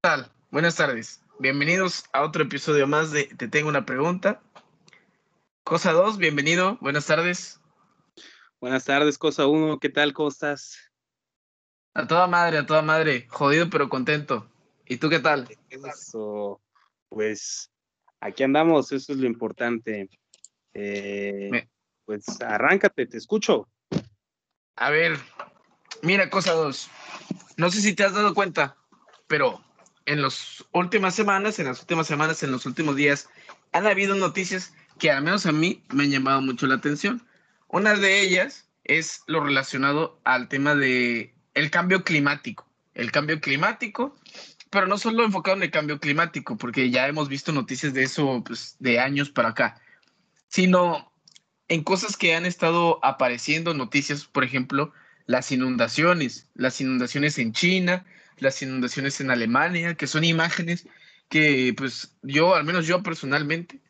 tal? Buenas tardes. Bienvenidos a otro episodio más de Te tengo una pregunta. Cosa 2, bienvenido. Buenas tardes. Buenas tardes, cosa 1. ¿Qué tal? ¿Cómo estás? A toda madre, a toda madre. Jodido pero contento. ¿Y tú qué tal? Eso, pues aquí andamos, eso es lo importante. Eh, Pues arráncate, te escucho. A ver, mira, cosa 2. No sé si te has dado cuenta, pero en las últimas semanas, en las últimas semanas, en los últimos días, han habido noticias que al menos a mí me han llamado mucho la atención. Una de ellas es lo relacionado al tema de cambio climático. El cambio climático, pero no solo enfocado en el cambio climático, porque ya hemos visto noticias de eso pues, de años para acá, sino en cosas que han estado apareciendo noticias, por ejemplo, las inundaciones, las inundaciones en China, las inundaciones en Alemania, que son imágenes que pues yo, al menos yo personalmente,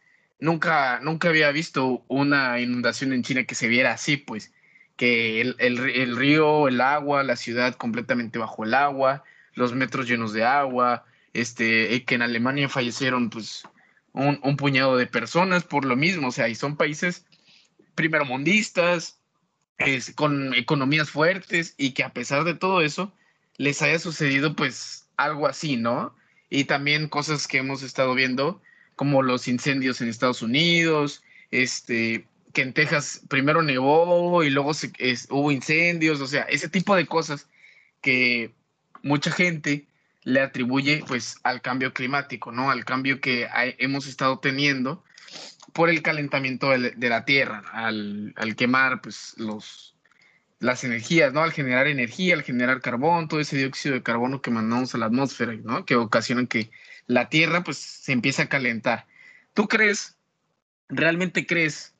nunca, nunca había visto una inundación en China que se viera así, pues, que el, el, río, el agua, la ciudad completamente bajo el agua, los metros llenos de agua, este, que en Alemania fallecieron pues un, puñado de personas por lo mismo, o sea, y son países primermundistas, es, con economías fuertes y que a pesar de todo eso, les haya sucedido pues algo así, ¿no? Y también cosas que hemos estado viendo, como los incendios en Estados Unidos, este, que en Texas primero nevó y luego se, hubo incendios, o sea, ese tipo de cosas que mucha gente le atribuye pues al cambio climático, ¿no? Al cambio que hemos estado teniendo por el calentamiento de, de la Tierra, al, al, quemar pues los, las energías, ¿no? Al generar energía, al generar carbón, todo ese dióxido de carbono que mandamos a la atmósfera, ¿no? Que ocasionan que la Tierra, pues, se empiece a calentar. ¿Tú crees, realmente crees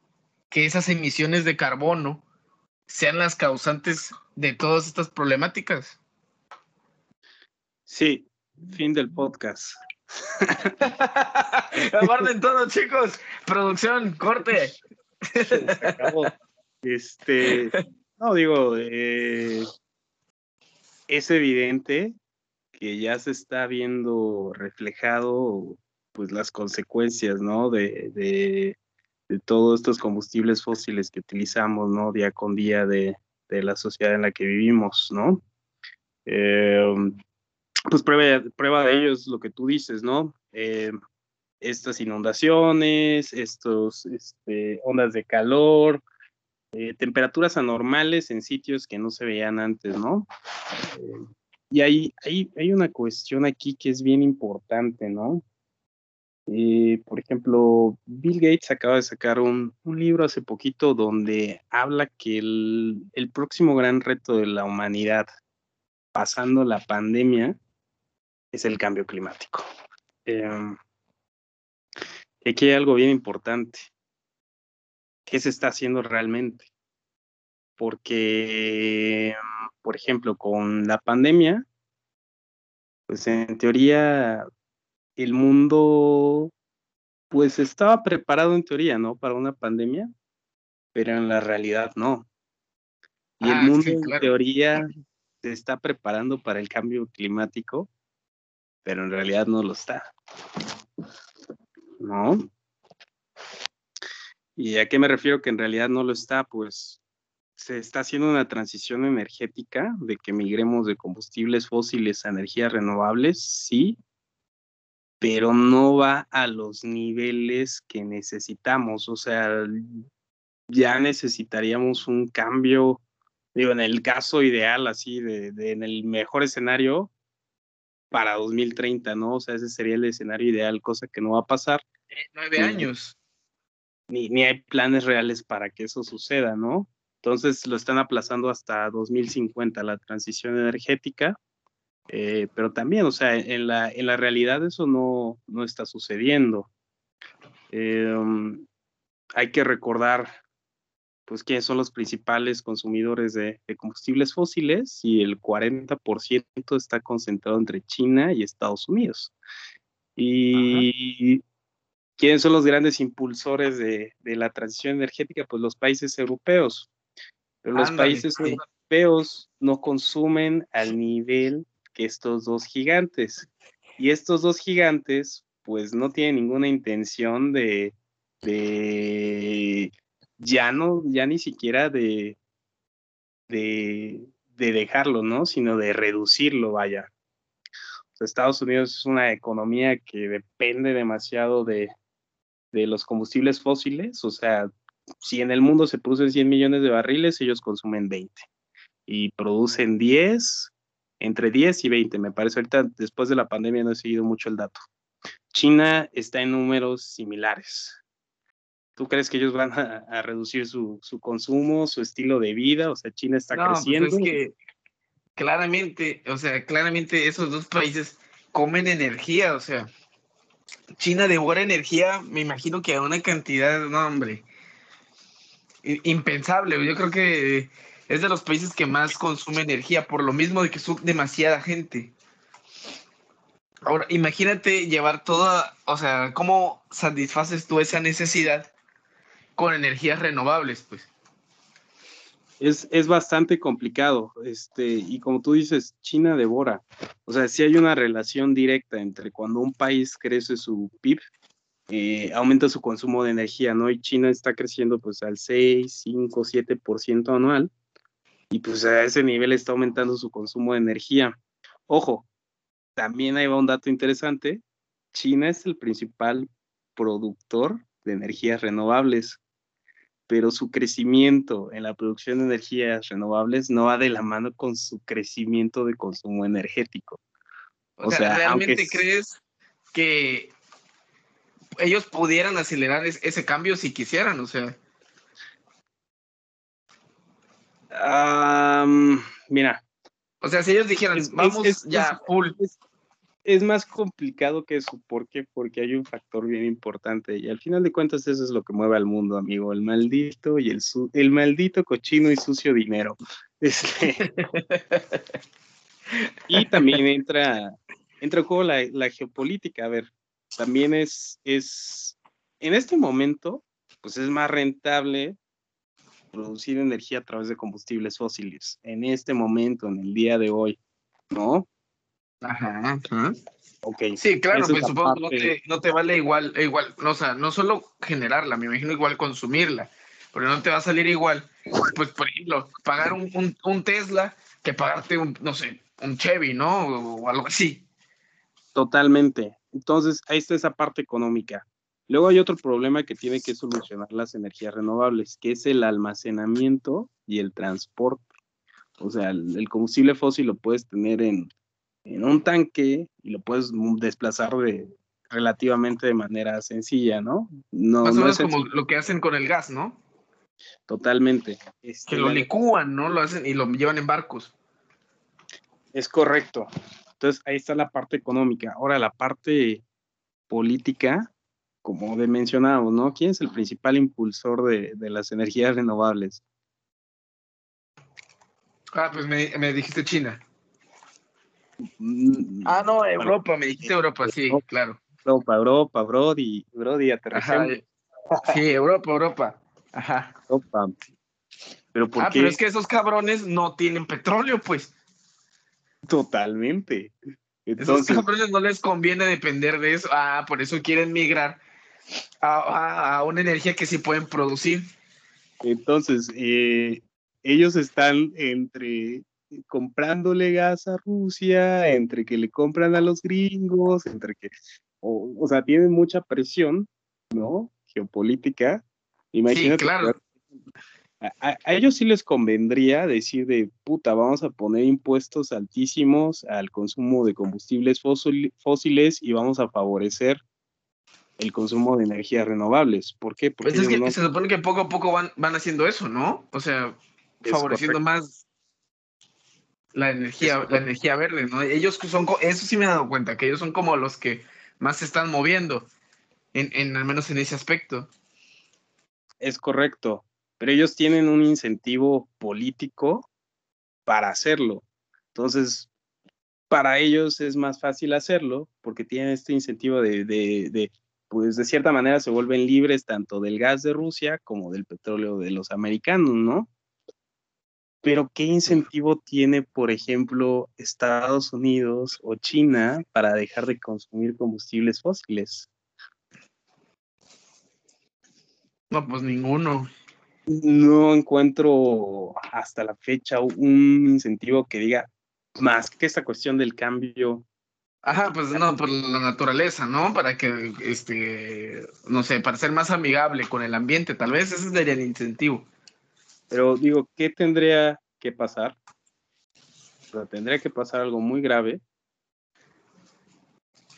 que esas emisiones de carbono sean las causantes de todas estas problemáticas? Sí, fin del podcast. Aguarden todo, chicos. Producción, corte. Se acabó. Este, no, digo, eh, es evidente que ya se está viendo reflejado pues las consecuencias, ¿no? De, de, de todos estos combustibles fósiles que utilizamos, ¿no? Día con día de, de la sociedad en la que vivimos, ¿no? Eh, pues prueba, prueba de ello es lo que tú dices, ¿no? Eh, estas inundaciones, estos este, ondas de calor, eh, temperaturas anormales en sitios que no se veían antes, ¿no? Eh, y hay, hay, hay, una cuestión aquí que es bien importante, ¿no? Eh, por ejemplo, Bill Gates acaba de sacar un, un libro hace poquito donde habla que el, el, próximo gran reto de la humanidad, pasando la pandemia, es el cambio climático. aquí hay algo bien importante qué se está haciendo realmente. Porque, por ejemplo, con la pandemia, pues en teoría el mundo pues estaba preparado en teoría, ¿no? Para una pandemia, pero en la realidad no. Y ah, el mundo sí, claro. en teoría se está preparando para el cambio climático, pero en realidad no lo está. ¿No? ¿Y a qué me refiero que en realidad no lo está? Pues se está haciendo una transición energética de que migremos de combustibles fósiles a energías renovables, sí, pero no va a los niveles que necesitamos. O sea, ya necesitaríamos un cambio, digo, en el caso ideal, así, de, de en el mejor escenario, para 2030, ¿no? O sea, ese sería el escenario ideal, cosa que no va a pasar. Nueve años ni, ni hay planes reales para que eso suceda, ¿no? Entonces lo están aplazando hasta 2050 la transición energética, eh, pero también, o sea, en la, en la realidad eso no, no está sucediendo. Eh, hay que recordar, pues, quiénes son los principales consumidores de, de combustibles fósiles y el 40% está concentrado entre China y Estados Unidos. Y. ¿Quiénes son los grandes impulsores de, de, la transición energética? Pues los países europeos. Pero los Ándale, países sí. europeos no consumen al nivel que estos dos gigantes. Y estos dos gigantes, pues no tienen ninguna intención de, de ya no, ya ni siquiera de, de, de dejarlo, ¿no? Sino de reducirlo, vaya. Estados Unidos es una economía que depende demasiado de, de los combustibles fósiles, o sea, si en el mundo se producen 100 millones de barriles, ellos consumen 20 y producen 10, entre 10 y 20, me parece. Ahorita, después de la pandemia, no he seguido mucho el dato. China está en números similares. ¿Tú crees que ellos van a, reducir su, consumo, su estilo de vida? O sea, China está pues creciendo. es que claramente, o sea, claramente esos dos países comen energía, o sea, China devora energía, me imagino que a una cantidad, no, hombre, impensable. Yo creo que es de los países que más consume energía, por lo mismo de que son demasiada gente. Ahora, imagínate llevar toda, o sea, ¿cómo satisfaces tú esa necesidad con energías renovables, pues? Es, es, bastante complicado, este, y como tú dices, China devora. O sea, sí hay una relación directa entre cuando un país crece su PIB eh, aumenta su consumo de energía, ¿no? Y China está creciendo pues al 6, 5, 7% anual y pues a ese nivel está aumentando su consumo de energía. Ojo, también ahí va un dato interesante, China es el principal productor de energías renovables, pero su crecimiento en la producción de energías renovables no va de la mano con su crecimiento de consumo energético. O, sea, ¿realmente crees que ellos pudieran acelerar ese cambio si quisieran, o sea. mira. O sea, si ellos dijeran, vamos ya, full. Es, más complicado que eso. ¿Por qué? Porque hay un factor bien importante. Y al final de cuentas, eso es lo que mueve al mundo, amigo. El maldito y el, el maldito cochino y sucio dinero. Este, y también entra, entra en juego la, la geopolítica. A ver, también es, es, en este momento, pues es más rentable producir energía a través de combustibles fósiles, en este momento, en el día de hoy, ¿no? Ajá, ajá. Okay. Sí, claro, pues supongo que no te, vale igual, igual, no, o sea, no solo generarla, me imagino igual consumirla, pero no te va a salir igual, pues por ejemplo, pagar un, un Tesla que pagarte un, no sé, un Chevy, ¿no? O algo así. Totalmente. Entonces, ahí está esa parte económica. Luego hay otro problema que tiene que solucionar las energías renovables, que es el almacenamiento y el transporte. O sea, el, combustible fósil lo puedes tener en, un tanque y lo puedes desplazar de, relativamente de manera sencilla, ¿no? no Más o menos como lo que hacen con el gas, ¿no? Totalmente. que lo licúan, ¿no? Lo hacen y lo llevan en barcos. Es correcto. Entonces, ahí está la parte económica. Ahora, la parte política, como de ¿no? ¿Quién es el principal impulsor de, las energías renovables? Ah, pues me, dijiste China. Mm, ah, no, Europa, me dijiste Europa, sí, claro. Europa, Europa, Brody, Brody, aterrizamos. Sí, Europa, Europa. Ajá. Europa. Pero ¿por ah, pero es que esos cabrones no tienen petróleo, pues. Totalmente. Entonces, Esos no les conviene depender de eso. Ah, por eso quieren migrar a, una energía que sí pueden producir. Entonces, eh, ellos están entre comprándole gas a Rusia, entre que le compran a los gringos, entre que, o, sea, tienen mucha presión, ¿no? Geopolítica. Imagínate sí, claro a, ellos sí les convendría decir de puta, vamos a poner impuestos altísimos al consumo de combustibles fósiles y vamos a favorecer el consumo de energías renovables. ¿Por qué? Porque pues es que se supone que poco a poco van, van haciendo eso, ¿no? O sea, favoreciendo más la energía, la energía verde, ¿no? Ellos son, eso sí me he dado cuenta, que ellos son como los que más se están moviendo, en, en al menos en ese aspecto. Es correcto pero ellos tienen un incentivo político para hacerlo. Entonces, para ellos es más fácil hacerlo porque tienen este incentivo de, de, pues de cierta manera se vuelven libres tanto del gas de Rusia como del petróleo de los americanos, ¿no? Pero ¿qué incentivo tiene, por ejemplo, Estados Unidos o China para dejar de consumir combustibles fósiles? No, pues ninguno. No encuentro hasta la fecha un incentivo que diga más que esta cuestión del cambio. Ajá, pues no, por la naturaleza, ¿no? Para que, este, no sé, para ser más amigable con el ambiente, tal vez ese sería el incentivo. Pero digo, ¿qué tendría que pasar? tendría que pasar algo muy grave.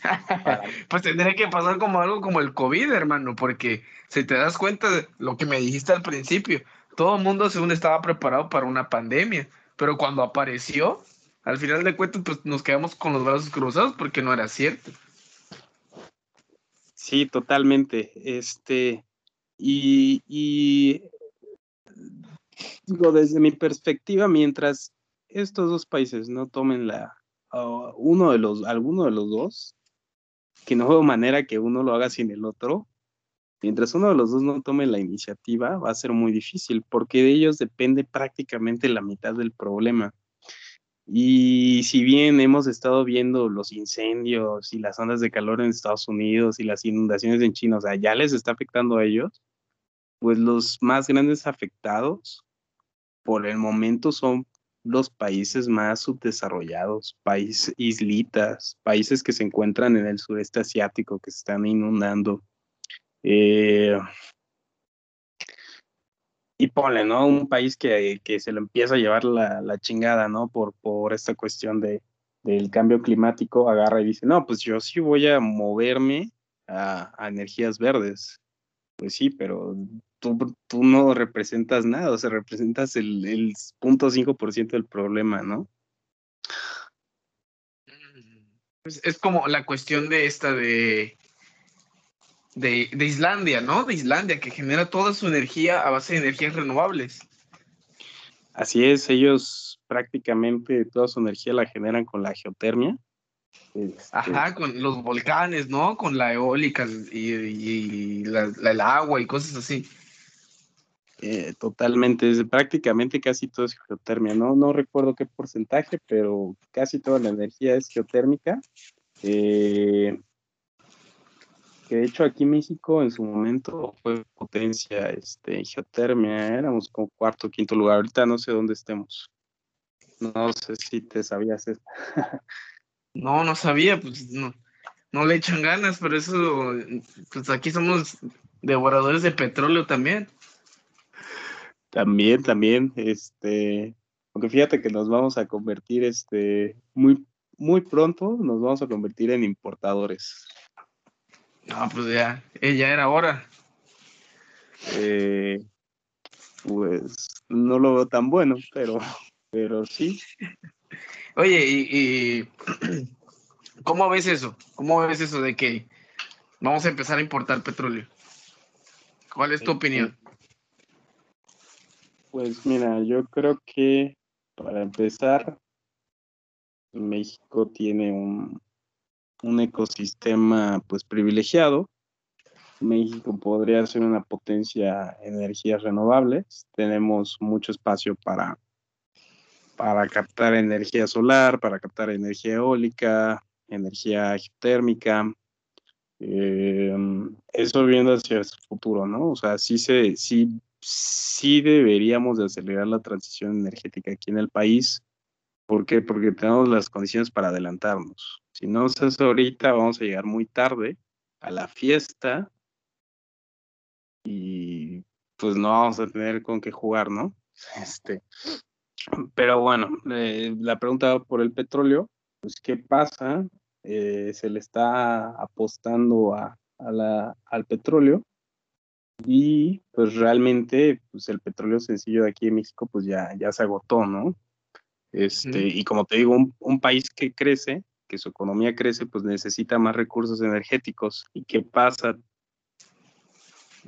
pues tendría que pasar como algo como el COVID, hermano, porque si te das cuenta de lo que me dijiste al principio, todo el mundo según estaba preparado para una pandemia, pero cuando apareció, al final de cuentas, pues nos quedamos con los brazos cruzados porque no era cierto. Sí, totalmente. Este, y, y digo, desde mi perspectiva, mientras estos dos países no tomen la, uno de los, alguno de los dos, que no veo manera que uno lo haga sin el otro, mientras uno de los dos no tome la iniciativa, va a ser muy difícil, porque de ellos depende prácticamente la mitad del problema. Y si bien hemos estado viendo los incendios y las ondas de calor en Estados Unidos y las inundaciones en China, o sea, ya les está afectando a ellos, pues los más grandes afectados por el momento son los países más subdesarrollados, países islitas, países que se encuentran en el sureste asiático que se están inundando. Eh, y ponle, ¿no? Un país que, se lo empieza a llevar la, chingada, ¿no? Por, por esta cuestión de, del cambio climático, agarra y dice, no, pues yo sí voy a moverme a, a energías verdes. Pues sí, pero tú, no representas nada, o sea, representas el, el 0.5% del problema, ¿no? Pues es como la cuestión de esta de, de, de, Islandia, ¿no? De Islandia, que genera toda su energía a base de energías renovables. Así es, ellos prácticamente toda su energía la generan con la geotermia. Este Ajá, con los volcanes, ¿no? Con la eólica y, el agua y cosas así. Eh, totalmente, prácticamente casi todo es geotermia, ¿no? No recuerdo qué porcentaje, pero casi toda la energía es geotérmica. Eh, que de hecho aquí México en su momento fue potencia este, en geotermia, éramos como cuarto quinto lugar, ahorita no sé dónde estemos. No sé si te sabías esto. no, no sabía, pues no, no le echan ganas, pero eso, pues aquí somos devoradores de petróleo también. También, también, este, aunque fíjate que nos vamos a convertir, este, muy, muy pronto nos vamos a convertir en importadores. No, pues ya, eh, ya era hora. Eh, pues no lo veo tan bueno, pero, pero sí. Oye, y, y, ¿cómo ves eso? ¿Cómo ves eso de que vamos a empezar a importar petróleo? ¿Cuál es tu opinión? Pues mira, yo creo que para empezar, México tiene un, un ecosistema pues privilegiado. México podría ser una potencia en energías renovables. Tenemos mucho espacio para, para captar energía solar, para captar energía eólica, energía geotérmica. Eh, eso viendo hacia el futuro, ¿no? O sea, sí se, sí sí deberíamos de acelerar la transición energética aquí en el país. ¿Por qué? Porque tenemos las condiciones para adelantarnos. Si no se hace ahorita, vamos a llegar muy tarde a la fiesta y pues no vamos a tener con qué jugar, ¿no? Este, pero bueno, eh, la pregunta por el petróleo, pues ¿qué pasa? Eh, se le está apostando a, al petróleo y pues realmente pues el petróleo sencillo de aquí en México pues ya, ya se agotó, ¿no? Este, Y como te digo, un, país que crece, que su economía crece, pues necesita más recursos energéticos. ¿Y qué pasa?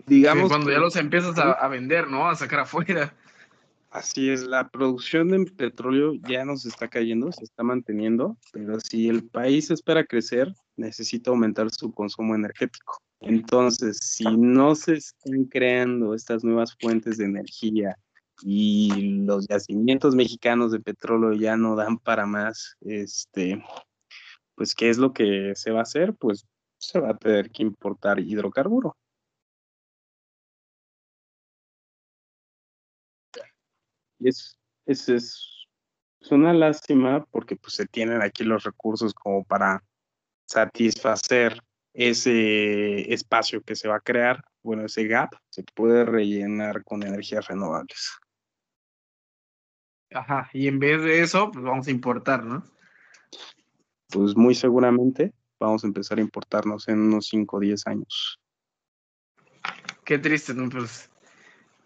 Digamos... cuando ya los empiezas a, a, vender, ¿no? A sacar afuera. Así es, la producción de petróleo ya nos está cayendo, se está manteniendo, pero si el país espera crecer, necesita aumentar su consumo energético. Entonces, si no se están creando estas nuevas fuentes de energía y los yacimientos mexicanos de petróleo ya no dan para más, este, pues, ¿qué es lo que se va a hacer? Pues se va a tener que importar hidrocarburo. Y es, es, es, una lástima porque pues se tienen aquí los recursos como para satisfacer ese espacio que se va a crear, bueno, ese gap se puede rellenar con energías renovables. Ajá, y en vez de eso, pues vamos a importar, ¿no? Pues muy seguramente vamos a empezar a importarnos en unos 5 o 10 años. Qué triste, ¿no? Pues,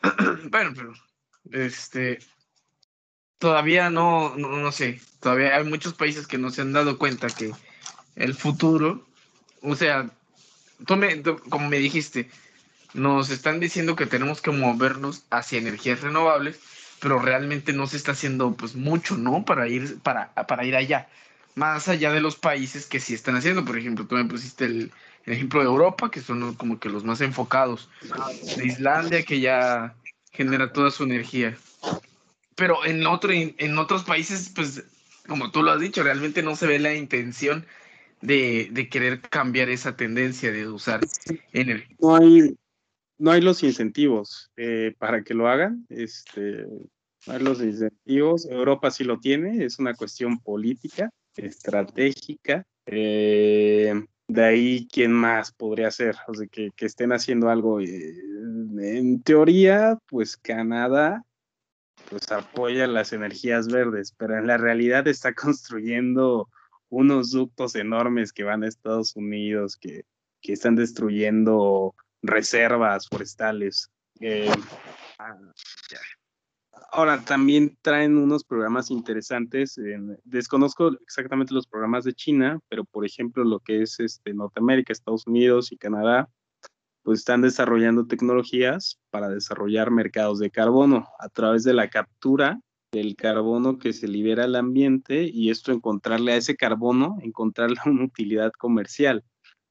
bueno, pero este, todavía no, no, sé, todavía hay muchos países que no se han dado cuenta que el futuro, o sea, como me dijiste, nos están diciendo que tenemos que movernos hacia energías renovables, pero realmente no se está haciendo pues mucho, ¿no? Para ir, para, para ir allá. Más allá de los países que sí están haciendo. Por ejemplo, tú me pusiste el, ejemplo de Europa, que son como que los más enfocados. De Islandia, que ya genera toda su energía. Pero en, otro, en otros países, pues, como tú lo has dicho, realmente no se ve la intención de, de querer cambiar esa tendencia de usar energía. No hay, no hay los incentivos eh, para que lo hagan. Este, no hay los incentivos. Europa sí lo tiene, es una cuestión política, estratégica. Eh, de ahí, ¿quién más podría ser? O sea, que, que estén haciendo algo. Eh, en teoría, pues Canadá pues apoya las energías verdes, pero en la realidad está construyendo unos ductos enormes que van a Estados Unidos, que, que están destruyendo reservas forestales. Eh, ahora, también traen unos programas interesantes. desconozco exactamente los programas de China, pero por ejemplo, lo que es este, Norteamérica, Estados Unidos y Canadá, pues están desarrollando tecnologías para desarrollar mercados de carbono a través de la captura del carbono que se libera al ambiente y esto encontrarle a ese carbono, encontrarle una utilidad comercial.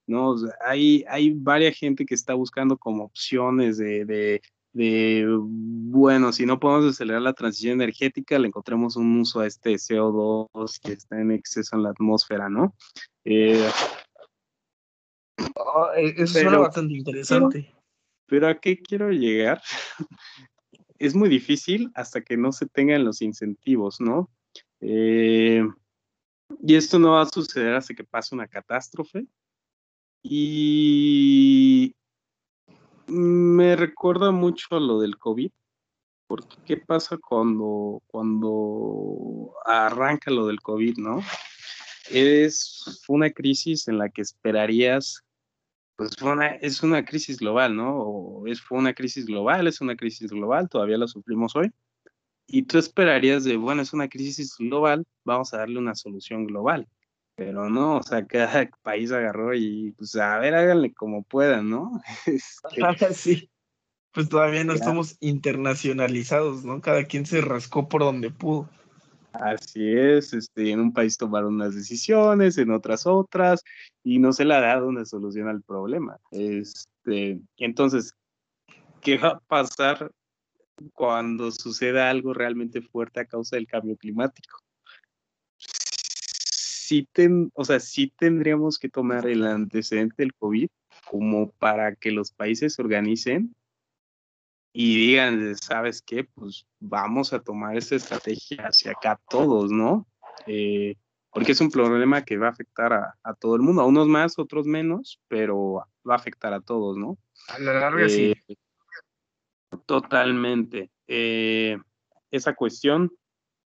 ¿no? hay, hay varias gente que está buscando como opciones de, bueno, si no podemos acelerar la transición energética, le encontremos un uso a este CO2 que está en exceso en la atmósfera, ¿no? Eh, ah, e, eso suena bastante interesante. Pero, ¿a qué quiero llegar? es muy difícil hasta que no se tengan los incentivos, ¿no? Eh, y esto no va a suceder hasta que pase una catástrofe. Y me recuerda mucho a lo del COVID, porque ¿qué pasa cuando, cuando arranca lo del COVID, no? Es una crisis en la que esperarías, pues es una crisis global, ¿no? O es, fue una crisis global, es una crisis global, todavía la sufrimos hoy. Y tú esperarías de, bueno, es una crisis global, vamos a darle una solución global pero no, o sea, cada país agarró y pues a ver, háganle como puedan, ¿no? Este, sí, pues todavía no estamos internacionalizados, ¿no? Cada quien se rascó por donde pudo. Así es, este, en un país tomaron unas decisiones, en otras otras, y no se le ha dado una solución al problema. Este, entonces, ¿qué va a pasar cuando suceda algo realmente fuerte a causa del cambio climático? sí, o sea, sí tendríamos que tomar el antecedente del COVID como para que los países se organicen y digan, ¿sabes qué? Pues vamos a tomar esa estrategia hacia acá todos, ¿no? Eh, porque es un problema que va a afectar a, todo el mundo, a unos más, otros menos, pero va a afectar a todos, ¿no? A la larga sí. Eh, totalmente. Eh, esa cuestión,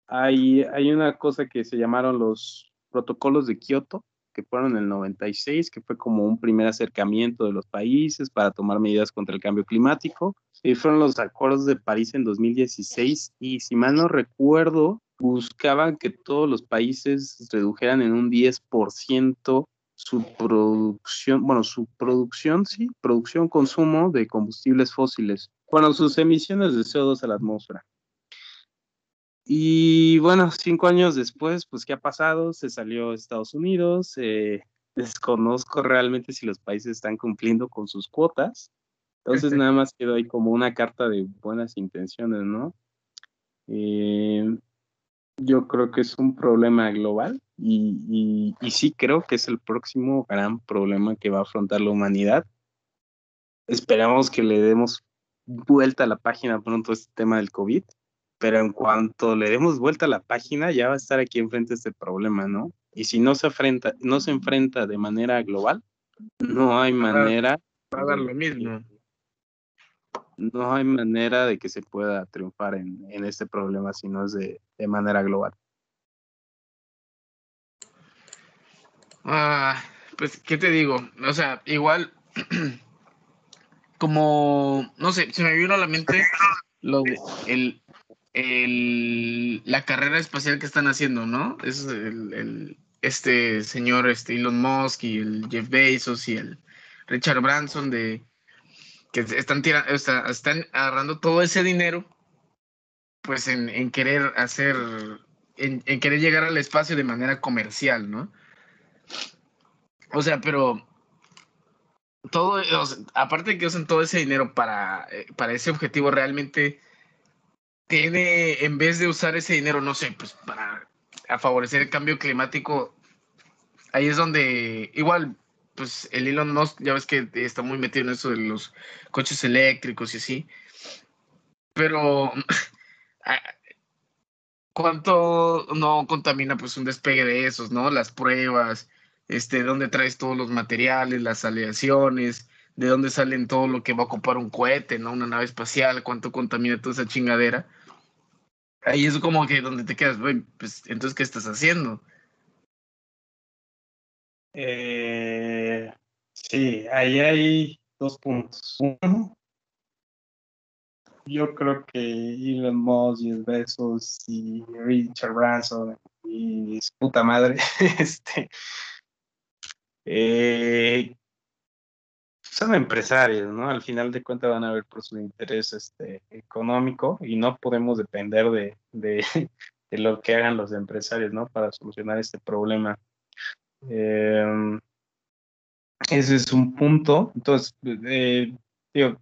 hay, hay una cosa que se llamaron los protocolos de Kioto, que fueron en el 96, que fue como un primer acercamiento de los países para tomar medidas contra el cambio climático. Y fueron los acuerdos de París en 2016 y si mal no recuerdo, buscaban que todos los países redujeran en un 10% su producción, bueno, su producción, sí, producción, consumo de combustibles fósiles, bueno, sus emisiones de CO2 a la atmósfera. Y bueno, cinco años después, pues, ¿qué ha pasado? Se salió Estados Unidos. Eh, desconozco realmente si los países están cumpliendo con sus cuotas. Entonces, nada más quedó ahí como una carta de buenas intenciones, ¿no? Eh, yo creo que es un problema global y, y, sí creo que es el próximo gran problema que va a afrontar la humanidad. Esperamos que le demos vuelta a la página pronto este tema del COVID, pero en cuanto le demos vuelta a la página ya va a estar aquí enfrente este problema, ¿no? Y si no se enfrenta, no se enfrenta de manera global, no hay manera. Va a dar lo mismo. No hay manera de que se pueda triunfar en, en este problema si no es de, de manera global. Ah, pues, ¿qué te digo? O sea, igual, como, no sé, se me vino a la mente lo el, la carrera espacial que están haciendo, ¿no? Es el, este señor este Elon Musk y el Jeff Bezos y el Richard Branson de que están tirando, están agarrando todo ese dinero pues en, querer hacer, en, en, querer llegar al espacio de manera comercial, ¿no? O sea, pero todo, aparte de que usan todo ese dinero para, eh, para ese objetivo, realmente tiene, en vez de usar ese dinero, no sé, pues para favorecer el cambio climático, ahí es donde igual, pues el Elon Musk, ya ves que está muy metido en eso de los coches eléctricos y así, pero ¿cuánto no contamina pues un despegue de esos, no? Las pruebas, este, dónde traes todos los materiales, las aleaciones, de dónde salen todo lo que va a ocupar un cohete, ¿no? Una nave espacial, cuánto contamina toda esa chingadera. Ahí es como que donde te quedas, güey, pues entonces, ¿qué estás haciendo? Eh, sí, ahí hay dos puntos. Uno, yo creo que Elon Musk y Besos y Richard Branson y su puta madre, este, eh, son empresarios, ¿no? Al final de cuentas van a ver por su interés este, económico y no podemos depender de, de, lo que hagan los empresarios, ¿no? Para solucionar este problema. Em, ese es un punto. Entonces, eh, digo,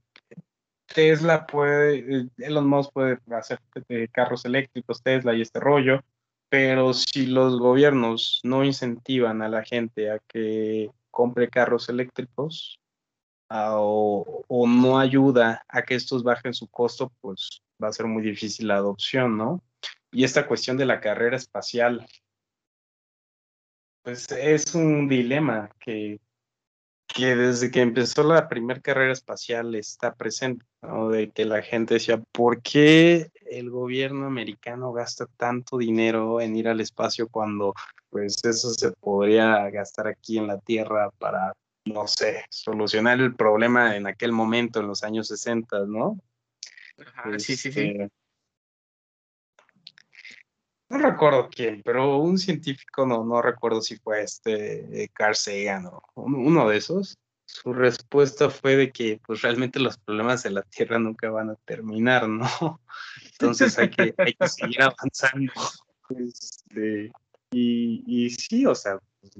Tesla puede, Elon Musk puede hacer carros eléctricos, Tesla y este rollo, pero si los gobiernos no incentivan a la gente a que compre carros eléctricos o, no ayuda a que estos bajen su costo, pues va a ser muy difícil la adopción, ¿no? Y esta cuestión de la carrera espacial, pues es un dilema que, que desde que empezó la primera carrera espacial está presente, ¿no? De que la gente decía, ¿por qué el gobierno americano gasta tanto dinero en ir al espacio cuando pues eso se podría gastar aquí en la Tierra para, no sé, solucionar el problema en aquel momento, en los años 60, ¿no? sí, sí, sí. Este, no recuerdo quién, pero un científico, no, no recuerdo si fue este Carl Sagan o uno de esos, su respuesta fue de que pues realmente los problemas de la Tierra nunca van a terminar, ¿no? Entonces hay que, hay que seguir avanzando. Este, y, y, sí, o sea, pues,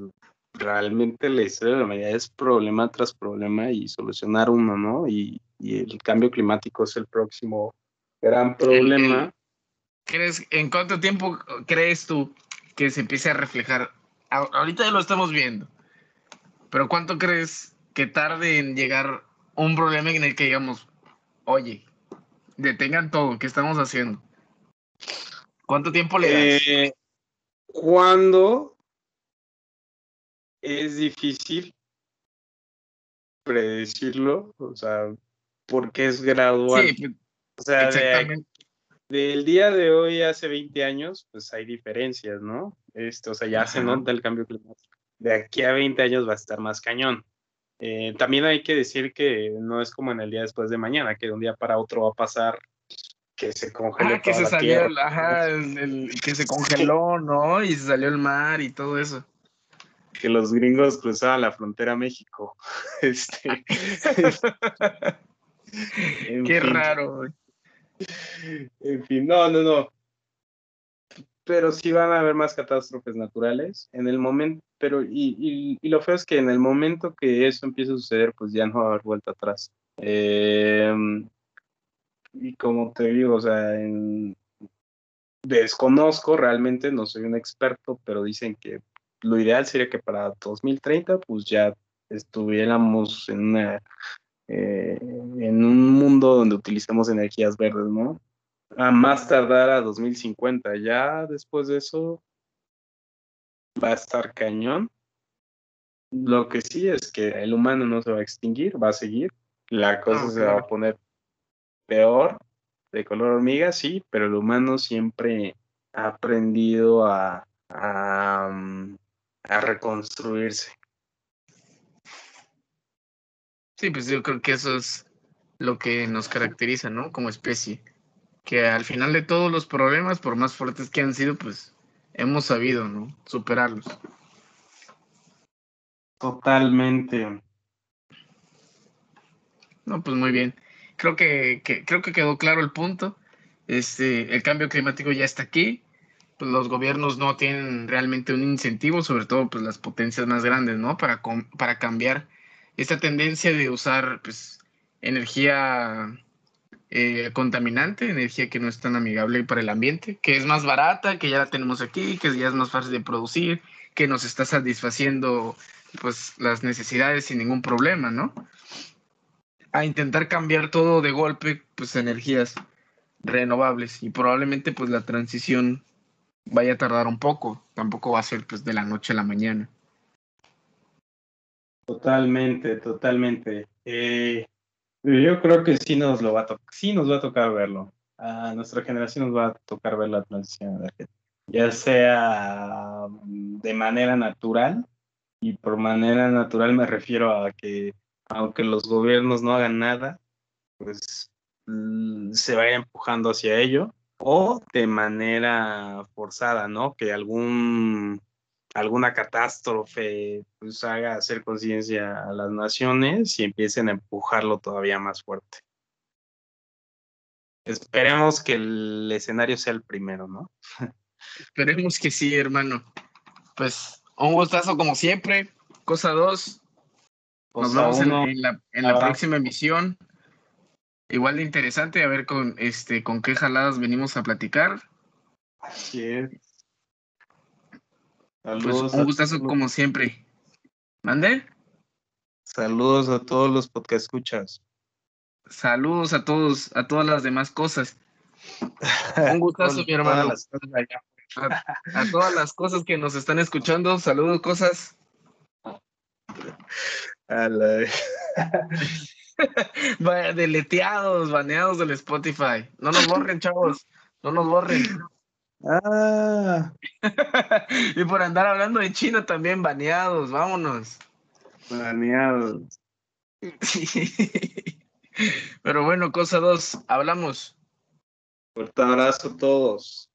realmente la historia de la humanidad es problema tras problema y solucionar uno, ¿no? Y, y el cambio climático es el próximo gran problema. ¿Crees, ¿En cuánto tiempo crees tú que se empiece a reflejar? Ahorita ya lo estamos viendo, pero ¿cuánto crees que tarde en llegar un problema en el que digamos, oye, detengan todo, ¿qué estamos haciendo? ¿Cuánto tiempo le das? Eh, cuando es difícil predecirlo, o sea, porque es gradual. Sí, pues, o sea, del día de hoy hace 20 años, pues hay diferencias, ¿no? Esto, o sea, ya se nota el cambio climático. De aquí a 20 años va a estar más cañón. Eh, también hay que decir que no es como en el día después de mañana, que de un día para otro va a pasar que se congele. Ah, que se salió, ajá, el, que se congeló, ¿no? Y se salió el mar y todo eso. Que los gringos cruzaban la frontera a México. Este. Qué raro. En fin, no, no, no pero sí van a haber más catástrofes naturales en el momento, pero y, y, lo feo es que en el momento que eso empiece a suceder, pues ya no va a haber vuelta atrás. Em, y como te digo, o sea, en, desconozco realmente, no soy un experto, pero dicen que lo ideal sería que para 2030 pues ya estuviéramos en una eh, en un mundo donde utilizamos energías verdes, ¿no? A más tardar a 2050. Ya después de eso va a estar cañón. Lo que sí es que el humano no se va a extinguir, va a seguir. La cosa se va a poner peor, de color hormiga, sí, pero el humano siempre ha aprendido a, a, mm, a reconstruirse. Sí, pues yo creo que eso es lo que nos caracteriza, ¿no? Como especie. Que al final de todos los problemas, por más fuertes que han sido, pues hemos sabido, ¿no? Superarlos. Totalmente. No, pues muy bien. Creo que, creo que quedó claro el punto. Este, el cambio climático ya está aquí. Los gobiernos no tienen realmente un incentivo, sobre todo pues las potencias más grandes, ¿no? Para, para cambiar esta tendencia de usar pues, energía eh, contaminante, energía que no es tan amigable para el ambiente, que es más barata, que ya la tenemos aquí, que ya es más fácil de producir, que nos está satisfaciendo pues las necesidades sin ningún problema, ¿no? A intentar cambiar todo de golpe, pues energías renovables y probablemente pues la transición vaya a tardar un poco, tampoco va a ser pues de la noche a la mañana. Totalmente, totalmente. Eh, yo creo que sí nos lo va a tocar, sí nos va a tocar verlo. A nuestra generación nos va a tocar ver la transición ya sea mm, de manera natural, y por manera natural me refiero a que aunque los gobiernos no hagan nada, pues mm, se vaya empujando hacia ello, o de manera forzada, ¿no? Que algún alguna catástrofe pues haga hacer conciencia a las naciones y empiecen a empujarlo todavía más fuerte. Esperemos que el escenario sea el primero, ¿no? Esperemos que sí, hermano. Pues un gustazo como siempre. Cosa dos. Nos vemos en, la, próxima emisión. Igual de interesante, a ver con este con qué jaladas venimos a platicar. Así es. Pues un gustazo como siempre. ¿Mande? Saludos a todos los podcast escuchas. Saludos a todos, a todas las demás cosas. Un gustazo, mi hermano. A, todas las cosas que nos están escuchando, saludos, cosas. Deleteados, baneados del Spotify. No nos borren, chavos. No nos borren. Ah. y por andar hablando de China también, baneados, vámonos. Baneados. Pero bueno, cosa dos, hablamos. Fuerte abrazo a todos.